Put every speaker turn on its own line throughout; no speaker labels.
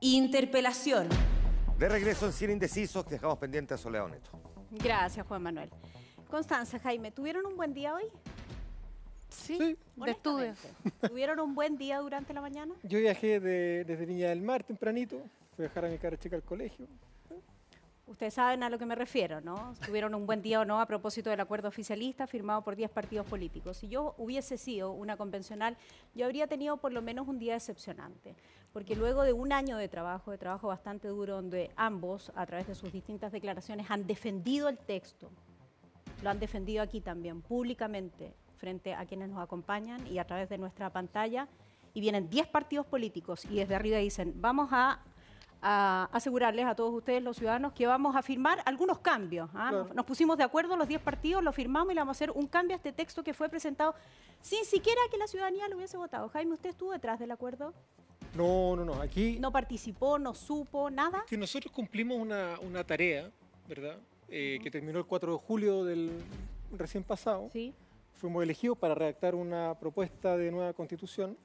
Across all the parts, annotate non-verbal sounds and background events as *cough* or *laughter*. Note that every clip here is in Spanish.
Interpelación.
De regreso en Cien Indecisos, dejamos pendiente a Soledad Neto.
Gracias, Juan Manuel. Constanza, Jaime, ¿tuvieron un buen día hoy?
Sí, de estudio.
Honestamente, ¿Tuvieron un buen día durante la mañana?
Yo viajé de- desde Viña del Mar tempranito, fui a dejar a mi cara chica al colegio.
Ustedes saben a lo que me refiero, ¿no? ¿Tuvieron un buen día o no a propósito del acuerdo oficialista firmado por 10 partidos políticos? Si yo hubiese sido una convencional, yo habría tenido por lo menos un día decepcionante. Porque luego de un año de trabajo, de trabajo bastante duro, donde ambos, a través de sus distintas declaraciones, han defendido el texto, lo han defendido aquí también, públicamente, frente a quienes nos acompañan y a través de nuestra pantalla, y vienen 10 partidos políticos y desde arriba dicen, vamos a, a asegurarles a todos ustedes, los ciudadanos, que vamos a firmar algunos cambios. ¿ah?
Claro.
Nos, nos pusimos de acuerdo los 10 partidos, lo firmamos y le vamos a hacer un cambio a este texto que fue presentado sin siquiera que la ciudadanía lo hubiese votado. Jaime, ¿usted estuvo detrás del acuerdo?
No, no, no, aquí
¿No participó, no supo, nada?
que nosotros cumplimos una, una tarea, ¿verdad? Eh, que terminó el 4 de julio del recién pasado.
Sí.
Fuimos elegidos para redactar una propuesta de nueva constitución.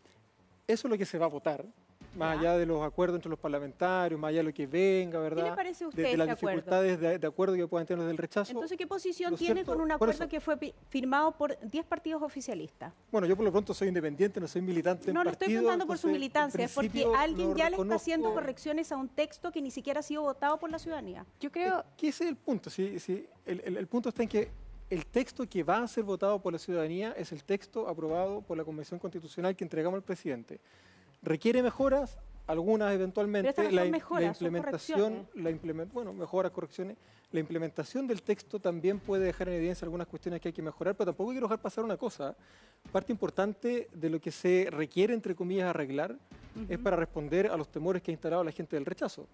Eso es lo que se va a votar, más
Ya.
allá de los acuerdos entre los parlamentarios, más allá de lo que venga, ¿verdad?
le parece a usted
de, de las
este acuerdo?
dificultades de, de acuerdo que puedan tener los del rechazo.
Entonces, ¿qué posición tiene
cierto-
con un acuerdo que fue firmado por 10 partidos oficialistas?
Bueno, yo por lo pronto soy independiente, no soy militante en
No, le estoy
partido,
preguntando por su militancia, es porque alguien ya le está haciendo correcciones a un texto que ni siquiera ha sido votado por la ciudadanía.
Yo creo,
Que ese es el punto, sí, sí. El, el- el punto está en que el texto que va a ser votado por la ciudadanía es el texto aprobado por la Convención Constitucional que entregamos al presidente. ¿Requiere mejoras? Algunas eventualmente.
Pero
la,
mejoras,
la implementación, la implement- bueno, mejoras, correcciones. La implementación del texto también puede dejar en evidencia algunas cuestiones que hay que mejorar, pero tampoco quiero dejar pasar una cosa. Parte importante de lo que se requiere, entre comillas, arreglar es para responder a los temores que ha instalado la gente del rechazo.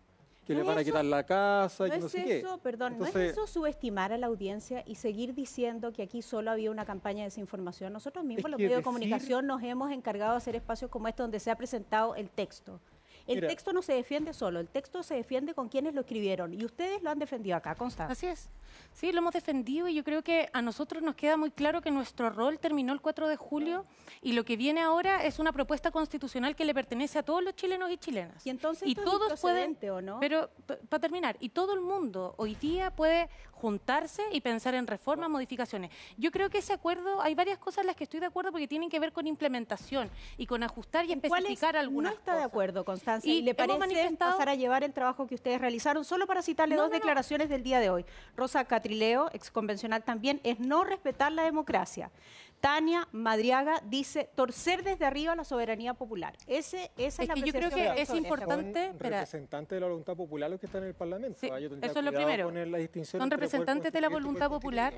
Que
¿No
le van a quitar la casa,
No
que no
es
sé qué.
eso, perdón, ¿no
Entonces,
es eso subestimar a la audiencia y seguir diciendo que aquí solo había una campaña de desinformación? Nosotros mismos, los medios de
decir-
comunicación, nos hemos encargado de hacer espacios como este donde se ha presentado el texto. El
Mira.
texto no se defiende solo, el texto se defiende con quienes lo escribieron y ustedes lo han defendido acá, Constanza.
así es. Sí, lo hemos defendido y yo creo que a nosotros nos queda muy claro que nuestro rol terminó el 4 de julio y lo que viene ahora es una propuesta constitucional que le pertenece a todos los chilenos y chilenas.
Y entonces
y
esto es
todos pueden,
¿o no?
Pero para terminar, y todo el mundo hoy día puede juntarse y pensar en reformas, modificaciones. Yo creo que ese acuerdo, hay varias cosas en las que estoy de acuerdo porque tienen que ver con implementación y con ajustar y
¿Cuál es-
especificar algunas
no está de acuerdo, Constanza,
Y
y, le parece
manifestado-
pasar a llevar el trabajo que ustedes realizaron, solo para citarle
No,
dos
no, no.
declaraciones del día de hoy. Rosa Catrileo, exconvencional también, es no respetar la democracia. Tania Madriaga dice torcer desde arriba la soberanía popular. Ese, esa es,
Es
la
que yo creo que es importante-
son representantes de la voluntad popular los que están en el Parlamento.
Sí,
Ah, yo
eso es lo primero.
poner la distinción
Son representantes de la voluntad popular,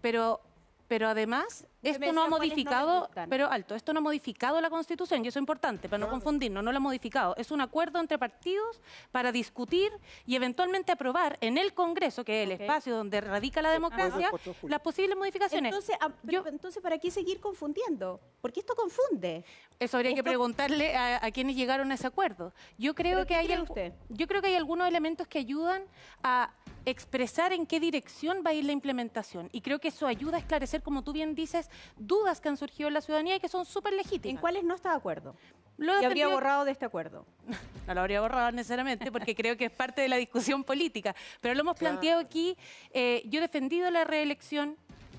pero, pero además esto no ha
no
modificado, pero alto, esto no ha modificado la Constitución y eso es importante, para no
Claro.
confundirnos, no lo ha modificado. Es un acuerdo entre partidos para discutir y eventualmente aprobar en el Congreso, que es el espacio donde radica la democracia, las posibles modificaciones.
Entonces, ah, pero- entonces, ¿para qué seguir confundiendo? Porque esto confunde.
Eso habría que preguntarle a, a quienes llegaron a ese acuerdo. Yo creo
¿Pero
que hay
usted?
yo creo que hay algunos elementos que ayudan a expresar en qué dirección va a ir la implementación y creo que eso ayuda a esclarecer, como tú bien dices, dudas que han surgido en la ciudadanía y que son súper
¿En
legítimas.
cuáles no está de acuerdo?
Lo
Y habría borrado de este acuerdo. *laughs*
no lo habría borrado necesariamente porque creo que es parte de la discusión política. Pero lo hemos planteado aquí. eh, yo he defendido la reelección,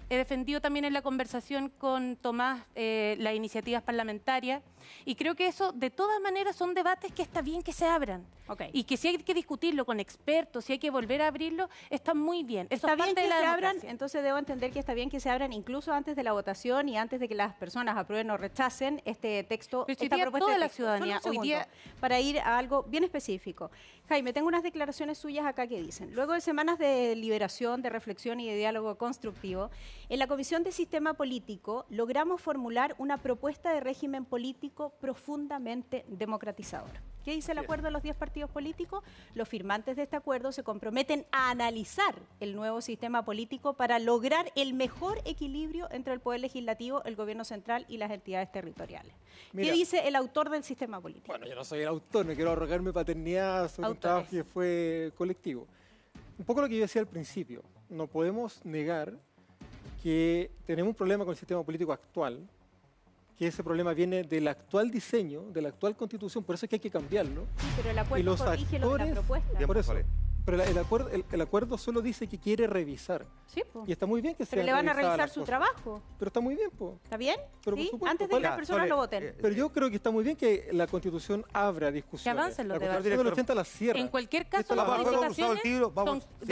he defendido también en la conversación con Tomás eh, las iniciativas parlamentarias y creo que eso de todas maneras son debates que está bien que se abran.
Ok.
Y que si hay que discutirlo con expertos, si hay que volver a abrirlo, está muy bien. Eso
Está
es
bien que
de la
se abran,
democracia.
entonces debo entender que está bien que se abran incluso antes de la votación y antes de que las personas aprueben o rechacen este texto,
Pero
esta propuesta
toda
de
la ciudadanía, hoy día-
para ir a algo bien específico. Jaime, tengo unas declaraciones suyas acá que dicen, luego de semanas de liberación, de reflexión y de diálogo constructivo, en la Comisión de Sistema Político logramos formular una propuesta de régimen político profundamente democratizador. ¿Qué dice el acuerdo de los 10 partidos políticos? Los firmantes de este acuerdo se comprometen a analizar el nuevo sistema político para lograr el mejor equilibrio entre el poder legislativo, el gobierno central y las entidades territoriales.
Mira.
¿Qué dice el autor del sistema político?
Bueno, yo no soy el autor, no quiero arrogarme paternidad sobre un trabajo que fue colectivo. Un poco lo que yo decía al principio, no podemos negar que tenemos un problema con el sistema político actual, que ese problema viene del actual diseño, de la actual constitución, por eso es que hay que cambiarlo.
Sí, pero el acuerdo
los
corrige lo de la
actores-
propuesta.
Por eso. Pero la- el, acuerdo, el, el acuerdo solo dice que quiere revisar.
Sí, po.
Y está muy bien que
Pero
sean
le van a revisar su
cosas.
trabajo.
Pero está muy bien, pues.
¿Está bien?
Pero
¿Sí?
supuesto,
Antes de
¿cuál-
que las personas
Sole,
lo voten.
eh,
Pero yo creo que está muy bien que la Constitución abra discusiones.
avancen los
la
debates.
Constitución del 80 la cierra.
En cualquier caso,
la
las
el
modificaciones
tiro, vamos-
son
sí.